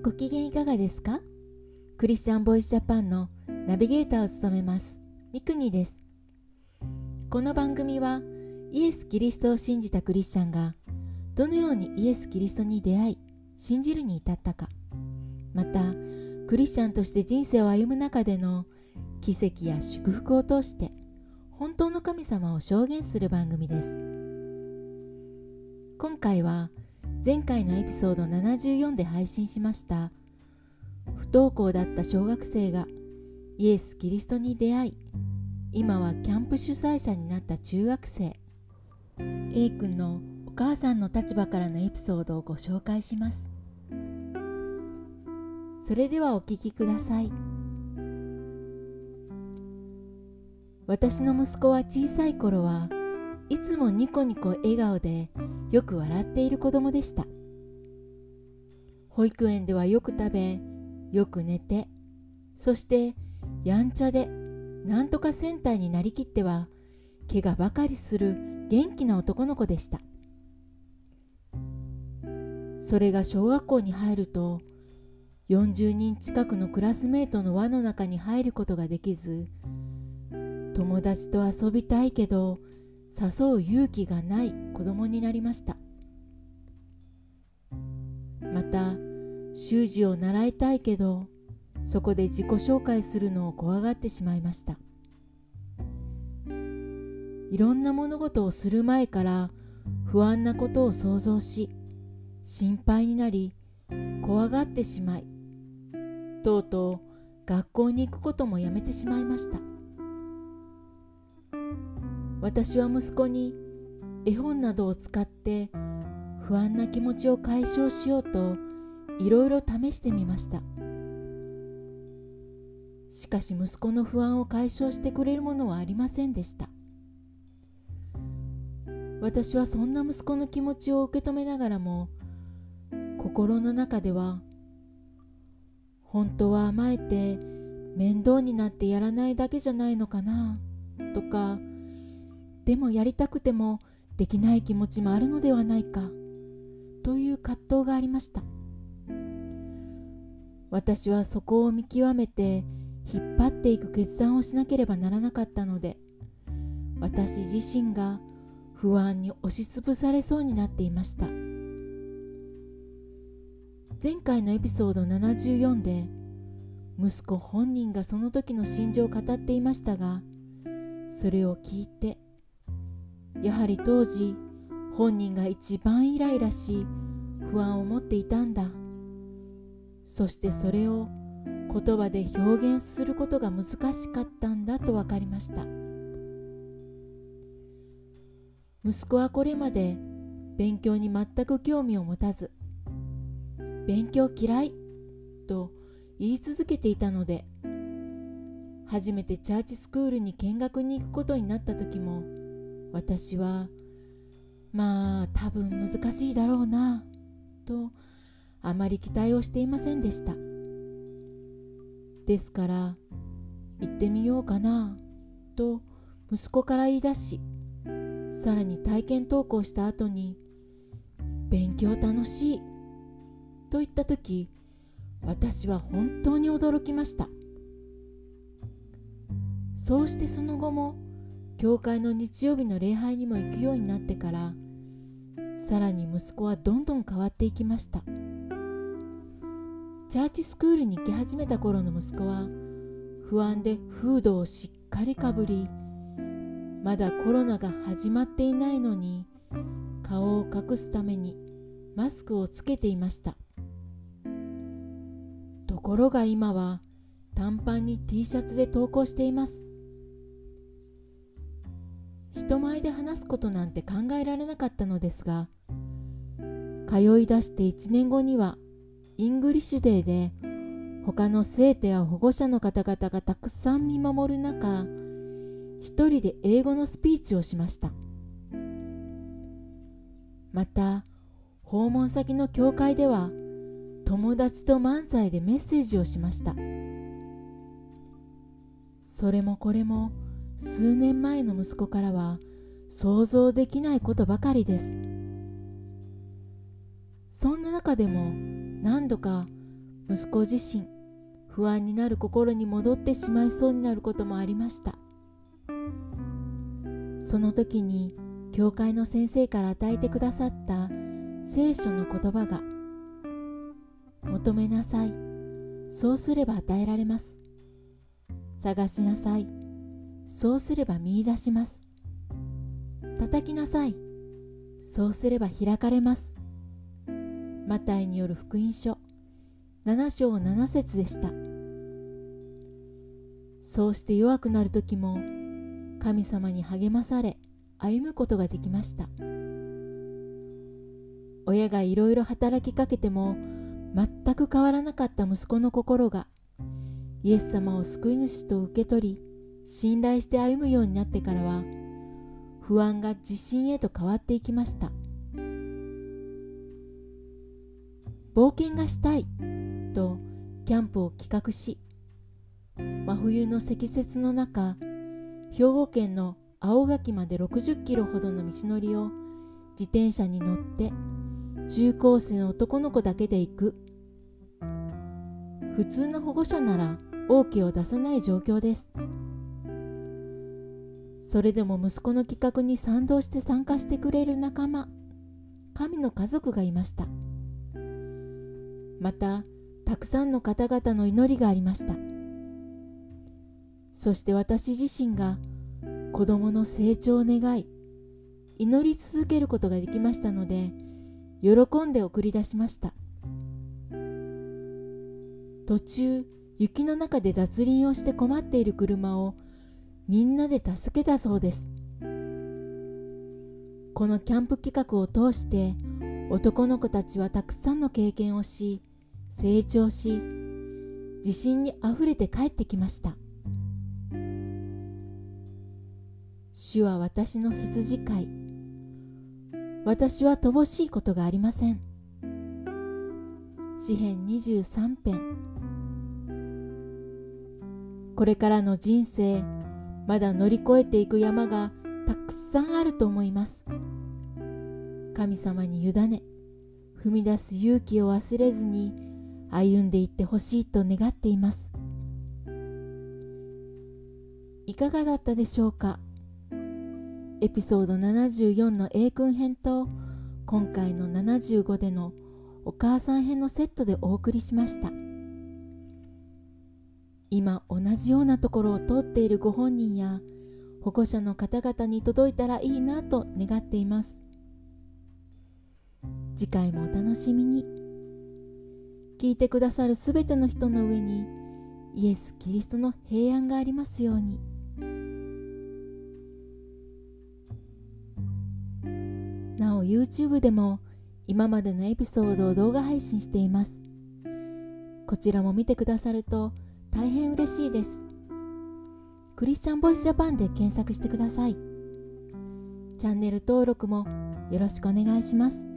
ご機嫌いかがですか？クリスチャンボイスジャパンのナビゲーターを務めますミクニです。この番組はイエス・キリストを信じたクリスチャンがどのようにイエス・キリストに出会い信じるに至ったかまたクリスチャンとして人生を歩む中での奇跡や祝福を通して本当の神様を証言する番組です。今回は前回のエピソード74で配信しました。不登校だった小学生がイエス・キリストに出会い今はキャンプ主催者になった中学生。A 君のお母さんの立場からのエピソードをご紹介します。それではお聞きください。私の息子は小さい頃はいつもニコニコ笑顔でよく笑っている子供でした。保育園ではよく食べよく寝てそしてやんちゃでなんとか戦隊になりきっては怪我ばかりする元気な男の子でした。それが小学校に入ると40人近くのクラスメートの輪の中に入ることができず友達と遊びたいけど誘う勇気がない子供になりました。また習字を習いたいけどそこで自己紹介するのを怖がってしまいました。いろんな物事をする前から不安なことを想像し心配になり怖がってしまいとうとう学校に行くこともやめてしまいました。私は息子に絵本などを使って不安な気持ちを解消しようといろいろ試してみました。しかし息子の不安を解消してくれるものはありませんでした。私はそんな息子の気持ちを受け止めながらも心の中では本当は甘えて面倒になってやらないだけじゃないのかなとかでもやりたくてもできない気持ちもあるのではないか。という葛藤がありました。私はそこを見極めて引っ張っていく決断をしなければならなかったので私自身が不安に押しつぶされそうになっていました。前回のエピソード74で息子本人がその時の心情を語っていましたがそれを聞いてやはり当時本人が一番イライラし不安を持っていたんだ。そしてそれを言葉で表現することが難しかったんだと分かりました。息子はこれまで勉強に全く興味を持たず勉強嫌いと言い続けていたので初めてチャーチスクールに見学に行くことになった時も私はまあ多分難しいだろうなとあまり期待をしていませんでした。ですから行ってみようかなと息子から言い出しさらに体験投稿した後に勉強楽しいと言った時私は本当に驚きました。そうしてその後も教会の日曜日の礼拝にも行くようになってからさらに息子はどんどん変わっていきました。チャーチスクールに行き始めた頃の息子は不安でフードをしっかりかぶりまだコロナが始まっていないのに顔を隠すためにマスクをつけていました。ところが今は短パンに T シャツで登校しています。人前で話すことなんて考えられなかったのですが通い出して1年後にはイングリッシュデーで他の生徒や保護者の方々がたくさん見守る中一人で英語のスピーチをしました。また訪問先の教会では友達と漫才でメッセージをしました。それもこれも数年前の息子からは想像できないことばかりです。そんな中でも何度か息子自身不安になる心に戻ってしまいそうになることもありました。その時に教会の先生から与えてくださった聖書の言葉が「求めなさい。そうすれば与えられます」「探しなさい。そうすれば見いだします」「叩きなさい。そうすれば開かれます」マタイによる福音書。7章7節でした。そうして弱くなる時も神様に励まされ歩むことができました。親がいろいろ働きかけても全く変わらなかった息子の心がイエス様を救い主と受け取り信頼して歩むようになってからは不安が自信へと変わっていきました。冒険がしたいとキャンプを企画し真冬の積雪の中兵庫県の青垣まで60キロほどの道のりを自転車に乗って中高生の男の子だけで行く。普通の保護者なら OK を出さない状況です。それでも息子の企画に賛同して参加してくれる仲間神の家族がいました。またたくさんの方々の祈りがありました。そして私自身が子供の成長を願い祈り続けることができましたので喜んで送り出しました。途中雪の中で脱輪をして困っている車をみんなで助けたそうです。このキャンプ企画を通して男の子たちはたくさんの経験をし成長し自信にあふれて帰ってきました。主は私の羊飼い。私は乏しいことがありません。詩編23編。これからの人生まだ乗り越えていく山がたくさんあると思います。神様に委ね踏み出す勇気を忘れずに歩んでいってほしいと願っています。いかがだったでしょうか？エピソード74の A 君編と今回の75でのお母さん編のセットでお送りしました。今同じようなところを通っているご本人や保護者の方々に届いたらいいなと願っています次回もお楽しみに。聞いてくださるすべての人の上にイエス・キリストの平安がありますように。なお YouTube でも今までのエピソードを動画配信しています。こちらも見てくださると大変嬉しいです。クリスチャンボイスジャパンで検索してください。チャンネル登録もよろしくお願いします。